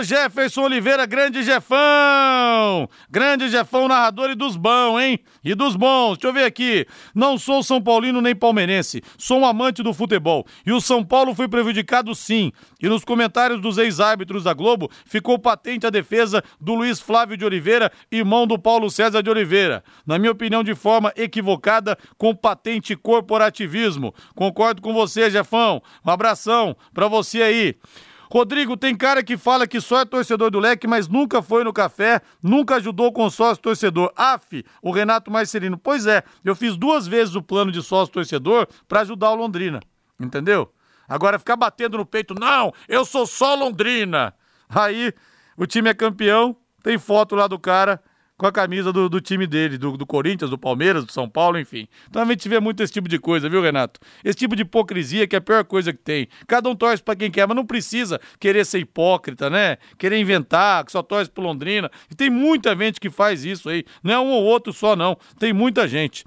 Jefferson Oliveira, grande Jefão! Grande Jefão, narrador e dos bons, hein? E dos bons. Deixa eu ver aqui. Não sou São Paulino nem palmeirense. Sou um amante do futebol. E o São Paulo foi prejudicado sim. E nos comentários dos ex-árbitros da Globo ficou patente a defesa do Luiz Flávio de Oliveira, irmão do Paulo César de Oliveira. Na minha opinião, de forma equivocada, com patente corporativismo. Concordo com você, Jefão. Um abração pra você aí. Rodrigo, tem cara que fala que só é torcedor do leque, mas nunca foi no café, nunca ajudou com sócio torcedor. AF, o Renato Marcelino. Pois é, eu fiz duas vezes o plano de sócio torcedor para ajudar o Londrina. Entendeu? Agora ficar batendo no peito, não, eu sou só Londrina. Aí o time é campeão, tem foto lá do cara com a camisa do, do time dele, do, do, Corinthians, do Palmeiras, do São Paulo, enfim. Então a gente vê muito esse tipo de coisa, viu, Renato? Esse tipo de hipocrisia que é a pior coisa que tem. Cada um torce para quem quer, mas não precisa querer ser hipócrita, né? Querer inventar, que só torce pro Londrina. E tem muita gente que faz isso aí. Não é um ou outro só, não. Tem muita gente.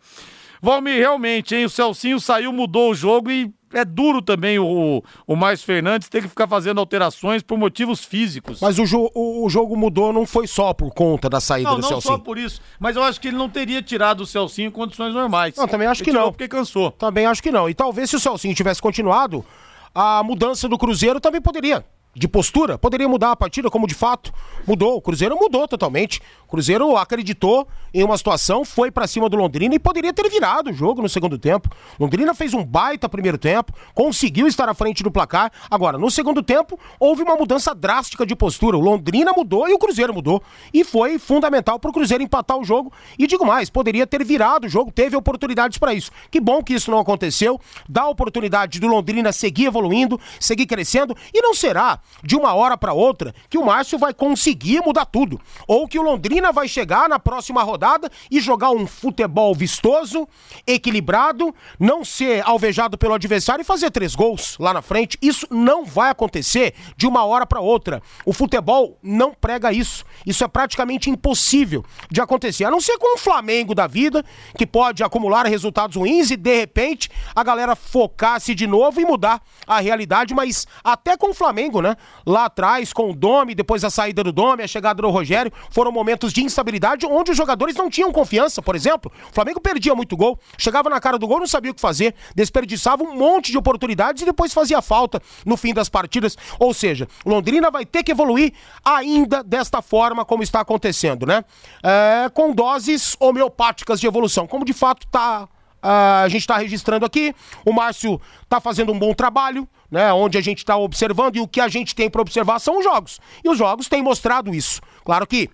Valmir, realmente, hein? O Celcinho saiu, mudou o jogo e é duro também o, o Márcio Fernandes ter que ficar fazendo alterações por motivos físicos. Mas o, jo o jogo mudou não foi só por conta da saída não, do não Celcinho. Não só por isso, mas eu acho que ele não teria tirado o Celcinho em condições normais. Não, também acho ele que não. porque cansou. Também acho que não. E talvez se o Celcinho tivesse continuado, a mudança do Cruzeiro também poderia de postura, poderia mudar a partida, como de fato mudou. O Cruzeiro mudou totalmente. O Cruzeiro acreditou em uma situação, foi para cima do Londrina e poderia ter virado o jogo no segundo tempo. Londrina fez um baita primeiro tempo, conseguiu estar à frente do placar. Agora, no segundo tempo, houve uma mudança drástica de postura. O Londrina mudou e o Cruzeiro mudou. E foi fundamental para o Cruzeiro empatar o jogo. E digo mais, poderia ter virado o jogo, teve oportunidades para isso. Que bom que isso não aconteceu. Dá oportunidade do Londrina seguir evoluindo, seguir crescendo e não será de uma hora para outra que o Márcio vai conseguir mudar tudo. Ou que o Londrina vai chegar na próxima rodada e jogar um futebol vistoso, equilibrado, não ser alvejado pelo adversário e fazer três gols lá na frente. Isso não vai acontecer de uma hora para outra. O futebol não prega isso. Isso é praticamente impossível de acontecer. A não ser com o Flamengo da vida, que pode acumular resultados ruins e de repente a galera focar-se de novo e mudar a realidade, mas até com o Flamengo, né? Lá atrás, com o Domi, depois a saída do Domi, a chegada do Rogério, foram momentos de instabilidade onde os jogadores não tinham confiança, por exemplo. O Flamengo perdia muito gol, chegava na cara do gol, não sabia o que fazer, desperdiçava um monte de oportunidades e depois fazia falta no fim das partidas. Ou seja, Londrina vai ter que evoluir ainda desta forma como está acontecendo, né? É, com doses homeopáticas de evolução, como de fato está a gente está registrando aqui. O Márcio está fazendo um bom trabalho, né? Onde a gente está observando e o que a gente tem para observar são os jogos. E os jogos têm mostrado isso. Claro que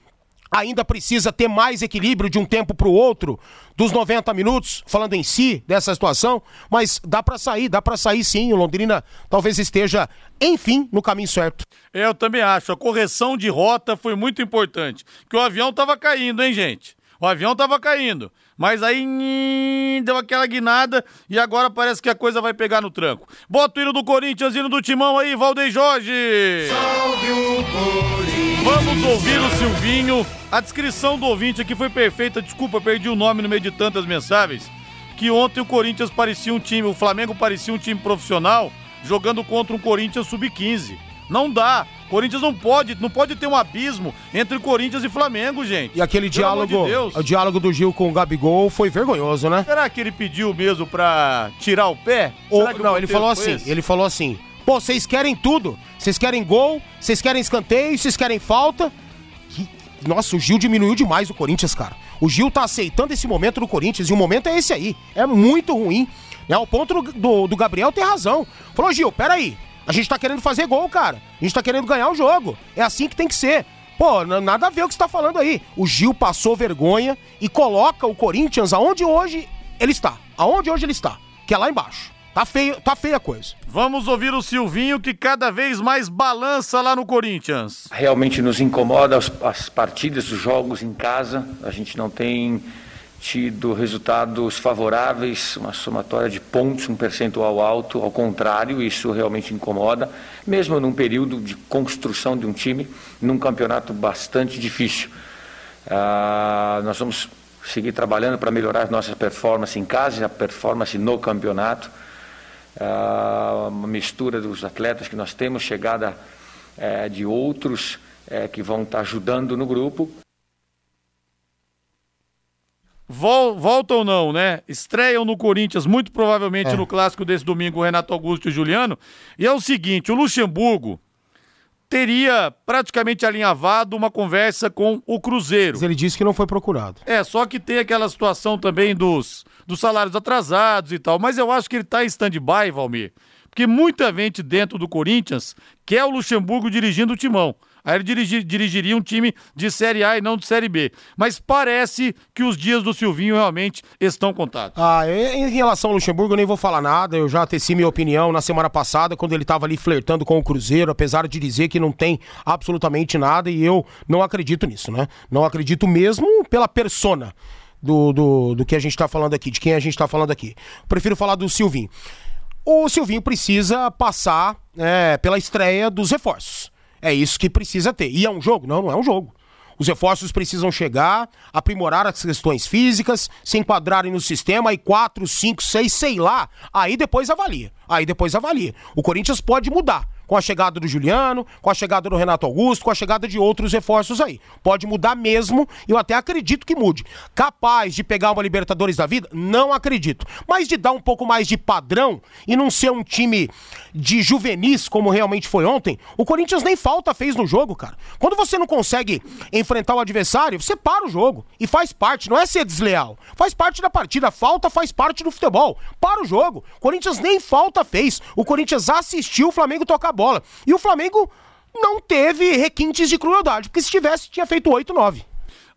ainda precisa ter mais equilíbrio de um tempo para o outro, dos 90 minutos, falando em si dessa situação, mas dá para sair, dá para sair sim. O Londrina talvez esteja, enfim, no caminho certo. Eu também acho. A correção de rota foi muito importante. Que o avião estava caindo, hein, gente? O avião estava caindo. Mas aí deu aquela guinada e agora parece que a coisa vai pegar no tranco. Bota o hino do Corinthians, hino do Timão aí, Valdeir Jorge! Salve o Corinthians! Vamos ouvir o Silvinho. A descrição do ouvinte aqui foi perfeita. Desculpa, perdi o nome no meio de tantas mensagens. Que ontem o Corinthians parecia um time, o Flamengo parecia um time profissional jogando contra um Corinthians sub-15. Não dá. Corinthians não pode, não pode ter um abismo entre Corinthians e Flamengo, gente. E aquele Pelo diálogo, de o diálogo do Gil com o Gabigol foi vergonhoso, né? Será que ele pediu mesmo pra tirar o pé? Ou, não, ele falou assim, esse? ele falou assim, pô, vocês querem tudo, vocês querem gol, vocês querem escanteio, vocês querem falta. Nossa, o Gil diminuiu demais o Corinthians, cara. O Gil tá aceitando esse momento do Corinthians e o momento é esse aí. É muito ruim. É ao ponto do, do, do Gabriel ter razão. Falou, Gil, peraí. A gente tá querendo fazer gol, cara. A gente tá querendo ganhar o jogo. É assim que tem que ser. Pô, nada a ver o que você tá falando aí. O Gil passou vergonha e coloca o Corinthians aonde hoje ele está. Aonde hoje ele está. Que é lá embaixo. Tá feio, tá feia a coisa. Vamos ouvir o Silvinho que cada vez mais balança lá no Corinthians. Realmente nos incomoda as, as partidas, os jogos em casa. A gente não tem tido resultados favoráveis, uma somatória de pontos, um percentual alto, ao contrário, isso realmente incomoda, mesmo num período de construção de um time, num campeonato bastante difícil. Ah, nós vamos seguir trabalhando para melhorar a nossa performance em casa a performance no campeonato. Ah, uma mistura dos atletas que nós temos, chegada eh, de outros eh, que vão estar ajudando no grupo. Vol, volta ou não, né? Estreiam no Corinthians, muito provavelmente é. no clássico desse domingo, o Renato Augusto e o Juliano. E é o seguinte: o Luxemburgo teria praticamente alinhavado uma conversa com o Cruzeiro. Mas ele disse que não foi procurado. É, só que tem aquela situação também dos, dos salários atrasados e tal. Mas eu acho que ele está em stand-by, Valmir. Porque muita gente dentro do Corinthians quer o Luxemburgo dirigindo o timão. Aí ele dirigir, dirigiria um time de Série A e não de Série B. Mas parece que os dias do Silvinho realmente estão contados. Ah, em relação ao Luxemburgo, eu nem vou falar nada. Eu já teci minha opinião na semana passada, quando ele estava ali flertando com o Cruzeiro, apesar de dizer que não tem absolutamente nada, e eu não acredito nisso, né? Não acredito mesmo pela persona do, do, do que a gente está falando aqui, de quem a gente está falando aqui. Prefiro falar do Silvinho. O Silvinho precisa passar é, pela estreia dos reforços. É isso que precisa ter. E é um jogo? Não, não é um jogo. Os reforços precisam chegar, aprimorar as questões físicas, se enquadrarem no sistema, aí 4, 5, 6, sei lá. Aí depois avalia. Aí depois avalia. O Corinthians pode mudar com a chegada do Juliano, com a chegada do Renato Augusto, com a chegada de outros reforços aí. Pode mudar mesmo, eu até acredito que mude. Capaz de pegar uma Libertadores da vida? Não acredito. Mas de dar um pouco mais de padrão e não ser um time de juvenis como realmente foi ontem, o Corinthians nem falta fez no jogo, cara. Quando você não consegue enfrentar o adversário, você para o jogo e faz parte, não é ser desleal. Faz parte da partida, falta faz parte do futebol. Para o jogo. O Corinthians nem falta fez. O Corinthians assistiu o Flamengo tocar bola. E o Flamengo não teve requintes de crueldade, porque se tivesse, tinha feito 8, 9.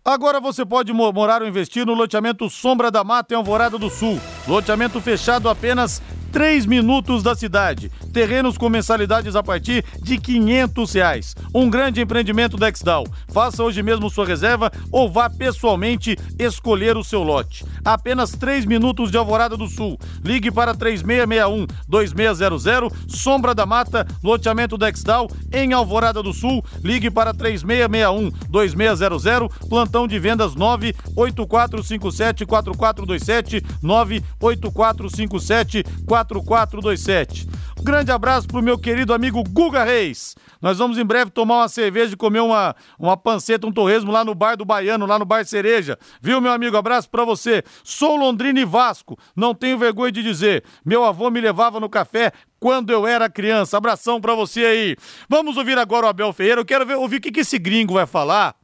Agora você pode morar ou investir no loteamento Sombra da Mata em Alvorada do Sul. Loteamento fechado apenas 3 minutos da cidade. Terrenos com mensalidades a partir de 500 reais. Um grande empreendimento da Exdal. Faça hoje mesmo sua reserva ou vá pessoalmente escolher o seu lote. Apenas 3 minutos de Alvorada do Sul. Ligue para 3661-2600, Sombra da Mata, loteamento da Exdal, em Alvorada do Sul. Ligue para 3661-2600, plantão de vendas 98457-4427, 98457-4427. 4427. Um grande abraço pro meu querido amigo Guga Reis. Nós vamos em breve tomar uma cerveja e comer uma, uma panceta, um torresmo lá no bar do Baiano, lá no bar Cereja. Viu, meu amigo? Abraço para você. Sou Londrina e Vasco. Não tenho vergonha de dizer. Meu avô me levava no café quando eu era criança. Abração para você aí. Vamos ouvir agora o Abel Ferreira. Eu quero ver, ouvir o que, que esse gringo vai falar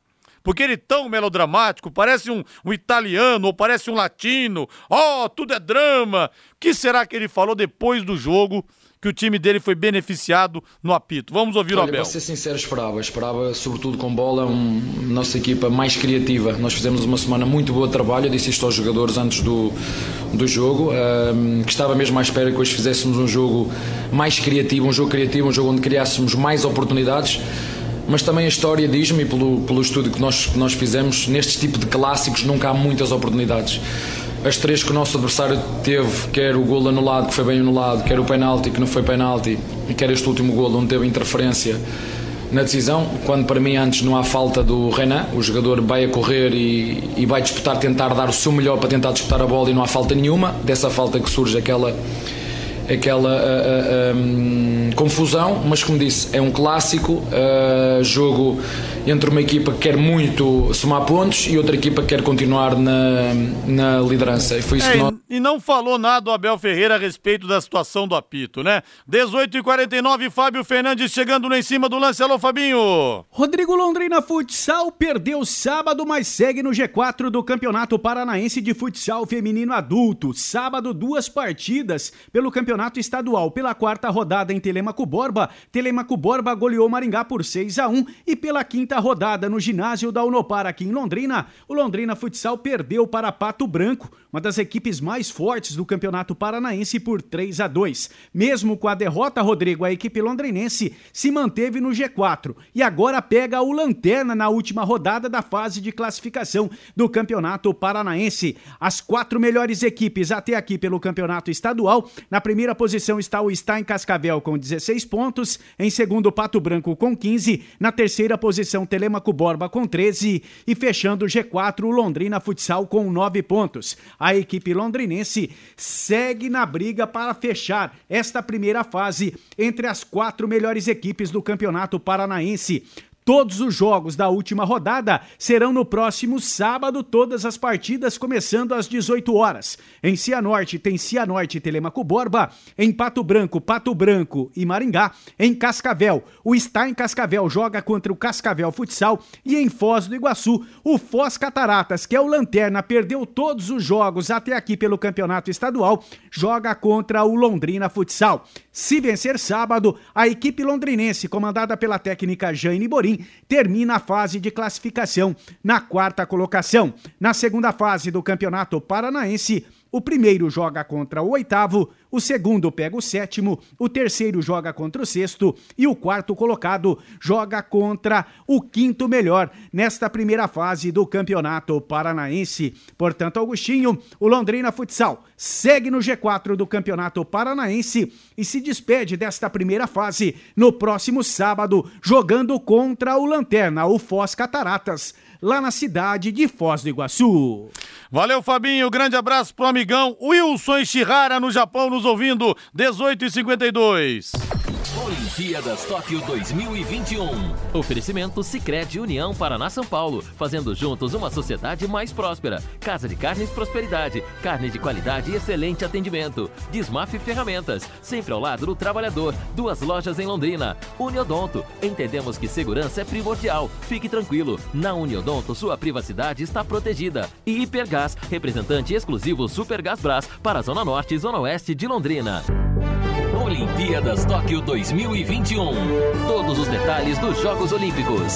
porque ele é tão melodramático, parece um, um italiano ou parece um latino. Oh, tudo é drama. O que será que ele falou depois do jogo? que o time dele foi beneficiado no apito. Vamos ouvir Olha, o Abel. Vou ser sincero, esperava. Esperava, sobretudo com bola, um, nossa equipa mais criativa. Nós fizemos uma semana muito boa de trabalho, eu disse isto aos jogadores antes do, do jogo, um, que estava mesmo à espera que hoje fizéssemos um jogo mais criativo, um jogo criativo, um jogo onde criássemos mais oportunidades mas também a história diz-me, pelo, pelo estudo que nós, que nós fizemos, neste tipo de clássicos nunca há muitas oportunidades. As três que o nosso adversário teve, quer o gol anulado, que foi bem anulado, quer o penalti, que não foi penalti, e quer este último gol, onde teve interferência na decisão, quando para mim antes não há falta do Renan, o jogador vai a correr e, e vai disputar, tentar dar o seu melhor para tentar disputar a bola e não há falta nenhuma, dessa falta que surge aquela aquela uh, uh, um, confusão, mas como disse, é um clássico, jogo entre uma equipa que quer muito somar pontos e outra equipa que quer continuar na, na liderança. E, foi isso é, que nós... e não falou nada o Abel Ferreira a respeito da situação do apito, né? 18 e 49 Fábio Fernandes chegando lá em cima do lance. Alô, Fabinho! Rodrigo Londrina Futsal perdeu sábado, mas segue no G4 do Campeonato Paranaense de Futsal Feminino Adulto. Sábado, duas partidas pelo Campeonato Estadual. Pela quarta rodada em Telemaco Borba, Telemaco Borba goleou Maringá por 6 a 1 e pela quinta quinta rodada no ginásio da Unopar aqui em Londrina, o Londrina Futsal perdeu para Pato Branco, uma das equipes mais fortes do Campeonato Paranaense por 3 a 2. Mesmo com a derrota, Rodrigo, a equipe londrinense se manteve no G4 e agora pega o Lanterna na última rodada da fase de classificação do Campeonato Paranaense. As quatro melhores equipes até aqui pelo Campeonato Estadual. Na primeira posição está o Stein Cascavel com 16 pontos, em segundo Pato Branco com 15, na terceira posição Telemaco Borba com 13 e fechando o G4 o Londrina Futsal com 9 pontos. A equipe londrinense segue na briga para fechar esta primeira fase entre as quatro melhores equipes do Campeonato Paranaense. Todos os jogos da última rodada serão no próximo sábado, todas as partidas começando às 18 horas. Em Cianorte tem Cianorte e Telemaco Borba, em Pato Branco, Pato Branco e Maringá, em Cascavel, o Está em Cascavel joga contra o Cascavel Futsal e em Foz do Iguaçu, o Foz Cataratas, que é o Lanterna, perdeu todos os jogos até aqui pelo Campeonato Estadual, joga contra o Londrina Futsal. Se vencer sábado, a equipe londrinense, comandada pela técnica Jane Borim, termina a fase de classificação na quarta colocação. Na segunda fase do Campeonato Paranaense, o primeiro joga contra o oitavo, o segundo pega o sétimo, o terceiro joga contra o sexto e o quarto colocado joga contra o quinto melhor nesta primeira fase do Campeonato Paranaense. Portanto, Augustinho, o Londrina Futsal segue no G4 do Campeonato Paranaense e se despede desta primeira fase no próximo sábado, jogando contra o Lanterna, o Foz Cataratas lá na cidade de Foz do Iguaçu. Valeu, Fabinho. Grande abraço pro amigão Wilson Ishihara no Japão nos ouvindo, 18 e 52. Olimpíadas Tóquio 2021. Oferecimento Sicredi União Paraná São Paulo, fazendo juntos uma sociedade mais próspera. Casa de Carnes Prosperidade, carne de qualidade e excelente atendimento. Desmaf Ferramentas, sempre ao lado do trabalhador. Duas lojas em Londrina. Uniodonto, entendemos que segurança é primordial. Fique tranquilo, na Uniodonto sua privacidade está protegida. E Hipergás, representante exclusivo Supergás Brás para a Zona Norte e Zona Oeste de Londrina. Olimpíadas Tóquio 2021. Todos os detalhes dos Jogos Olímpicos.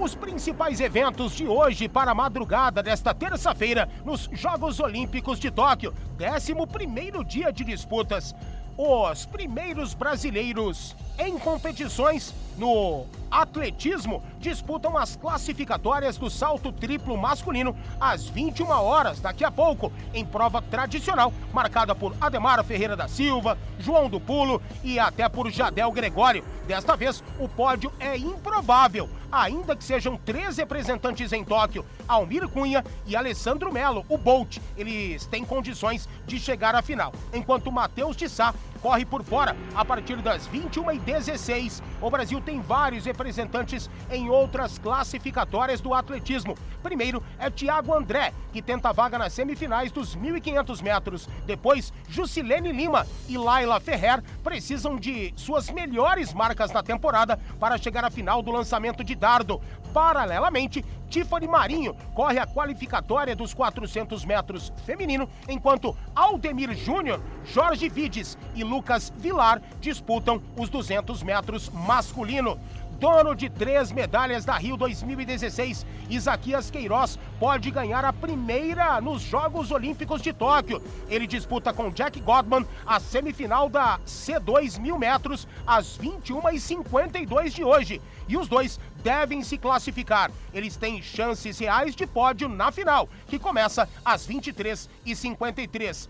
Os principais eventos de hoje para a madrugada desta terça-feira nos Jogos Olímpicos de Tóquio, 11 dia de disputas. Os primeiros brasileiros em competições no atletismo disputam as classificatórias do salto triplo masculino às 21 horas daqui a pouco, em prova tradicional marcada por Ademar Ferreira da Silva, João do Pulo e até por Jadel Gregório. Desta vez, o pódio é improvável, ainda que sejam três representantes em Tóquio, Almir Cunha e Alessandro Melo, o Bolt. Eles têm condições de chegar à final, enquanto Matheus de Sá corre por fora a partir das 21h16. O Brasil tem vários representantes em outras classificatórias do atletismo. Primeiro é Thiago André, que tenta vaga nas semifinais dos 1.500 metros. Depois, Jusilene Lima e Laila Ferrer precisam de suas melhores marcas na temporada para chegar à final do lançamento de dardo. Paralelamente, Tiffany Marinho corre a qualificatória dos 400 metros feminino, enquanto Aldemir Júnior, Jorge Vides e Lucas Vilar disputam os 200 metros masculino dono de três medalhas da Rio 2016, Isaquias Queiroz, pode ganhar a primeira nos Jogos Olímpicos de Tóquio. Ele disputa com Jack Godman a semifinal da C2 mil metros às 21h52 de hoje. E os dois devem se classificar. Eles têm chances reais de pódio na final, que começa às 23h53.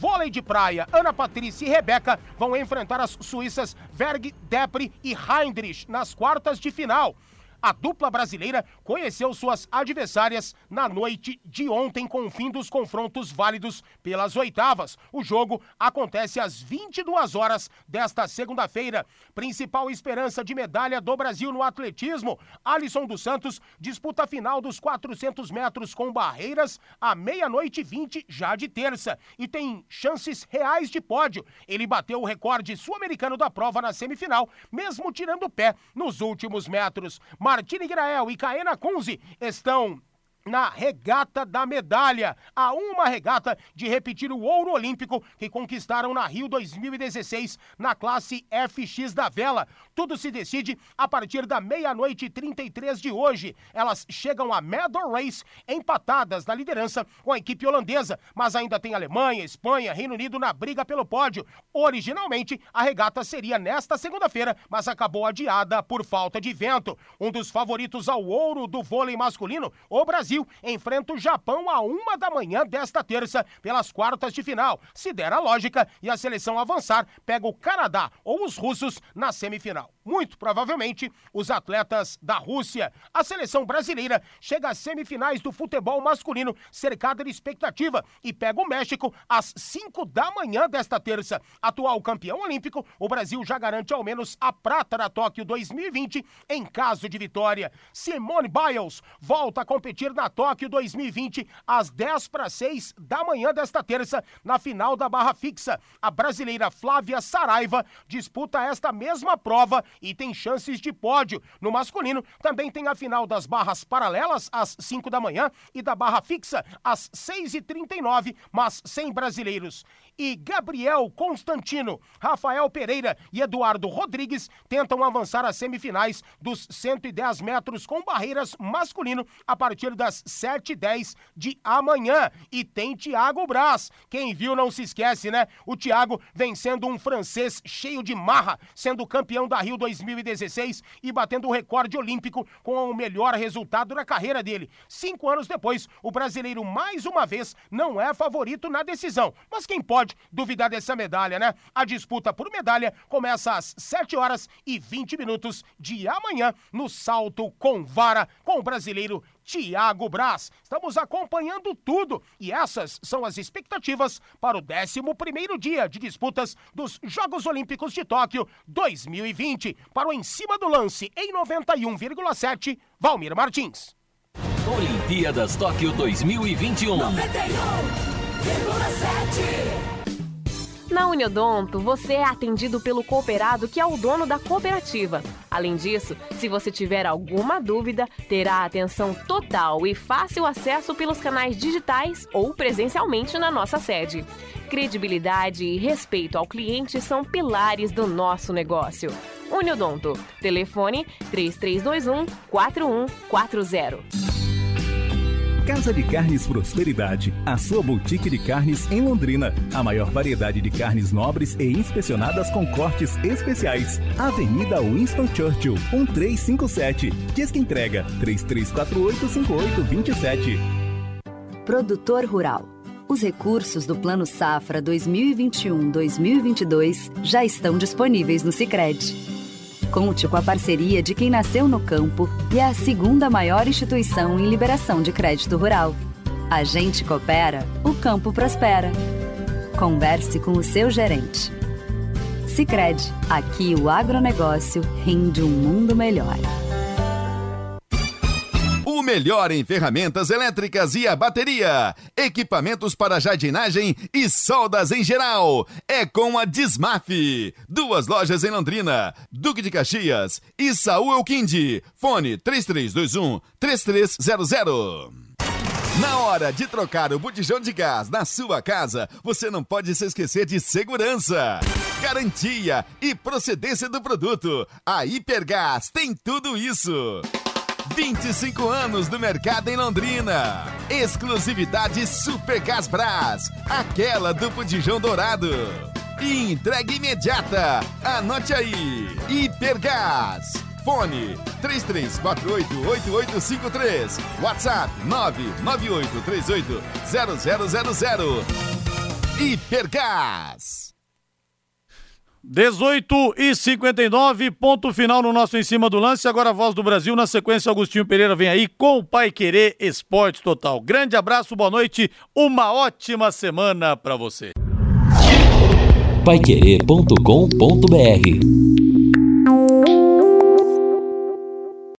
Vôlei de praia, Ana Patrícia e Rebeca vão enfrentar as suíças Verg, Depre e Heinrich nas quartas de final. A dupla brasileira conheceu suas adversárias na noite de ontem com o fim dos confrontos válidos pelas oitavas. O jogo acontece às 22 horas desta segunda-feira. Principal esperança de medalha do Brasil no atletismo, Alisson dos Santos disputa a final dos 400 metros com barreiras à meia-noite e 20 já de terça e tem chances reais de pódio. Ele bateu o recorde sul-americano da prova na semifinal, mesmo tirando o pé nos últimos metros. Martini Grael e Caena Kunze estão na regata da medalha, a uma regata de repetir o ouro olímpico que conquistaram na Rio 2016 na classe FX da vela. Tudo se decide a partir da meia-noite e 33 de hoje. Elas chegam a Medal Race empatadas na liderança com a equipe holandesa, mas ainda tem Alemanha, Espanha, Reino Unido na briga pelo pódio. Originalmente, a regata seria nesta segunda-feira, mas acabou adiada por falta de vento. Um dos favoritos ao ouro do vôlei masculino, o Brasil enfrenta o Japão a uma da manhã desta terça pelas quartas de final. Se der a lógica e a seleção avançar, pega o Canadá ou os russos na semifinal. Muito provavelmente os atletas da Rússia. A seleção brasileira chega às semifinais do futebol masculino, cercada de expectativa, e pega o México às 5 da manhã desta terça. Atual campeão olímpico, o Brasil já garante ao menos a prata na Tóquio 2020 em caso de vitória. Simone Biles volta a competir na Tóquio 2020, às 10 para 6 da manhã desta terça, na final da barra fixa. A brasileira Flávia Saraiva disputa esta mesma prova e tem chances de pódio. No masculino, também tem a final das barras paralelas, às 5 da manhã, e da barra fixa, às 6h39, mas sem brasileiros e Gabriel Constantino, Rafael Pereira e Eduardo Rodrigues tentam avançar às semifinais dos 110 metros com barreiras masculino a partir das 7h10 de amanhã. E tem Thiago Braz. Quem viu não se esquece, né? O Thiago vencendo um francês cheio de marra, sendo campeão da Rio 2016 e batendo o recorde olímpico com o melhor resultado na carreira dele. Cinco anos depois, o brasileiro mais uma vez não é favorito na decisão. Mas quem pode duvidar dessa medalha, né? A disputa por medalha começa às 7 horas e 20 minutos de amanhã no salto com vara com o brasileiro Tiago Braz. Estamos acompanhando tudo e essas são as expectativas para o 11 dia de disputas dos Jogos Olímpicos de Tóquio 2020. Para o Em Cima do Lance em 91,7, Valmir Martins. Olimpíadas Tóquio 2021. 91,7. Na Uniodonto, você é atendido pelo cooperado que é o dono da cooperativa. Além disso, se você tiver alguma dúvida, terá atenção total e fácil acesso pelos canais digitais ou presencialmente na nossa sede. Credibilidade e respeito ao cliente são pilares do nosso negócio. Uniodonto. Telefone 3321 4140. Casa de Carnes Prosperidade, a sua boutique de carnes em Londrina. A maior variedade de carnes nobres e inspecionadas com cortes especiais. Avenida Winston Churchill, 1357. Disque entrega 33485827. Produtor Rural. Os recursos do Plano Safra 2021-2022 já estão disponíveis no Sicredi Conte com a parceria de quem nasceu no campo e é a segunda maior instituição em liberação de crédito rural. A gente coopera, o campo prospera. Converse com o seu gerente. Sicredi, aqui o agronegócio rende um mundo melhor. Melhor em ferramentas elétricas e a bateria, equipamentos para jardinagem e soldas em geral. É com a Dismaf. Duas lojas em Londrina, Duque de Caxias e Saúl Elquinde. Fone 3321 3300. Na hora de trocar o botijão de gás na sua casa, você não pode se esquecer de segurança, garantia e procedência do produto. A Hipergás tem tudo isso. 25 anos do mercado em Londrina. Exclusividade Super Gás Brás, aquela do Pudijão Dourado. E entrega imediata. Anote aí. Hipergás. Fone 33488853. WhatsApp 998380000. Hipergás. 18 e 59, ponto final no nosso em cima do lance. Agora a voz do Brasil. Na sequência, Agostinho Pereira vem aí com o Pai Querer Esporte Total. Grande abraço, boa noite, uma ótima semana para você. Paiquerê.com.br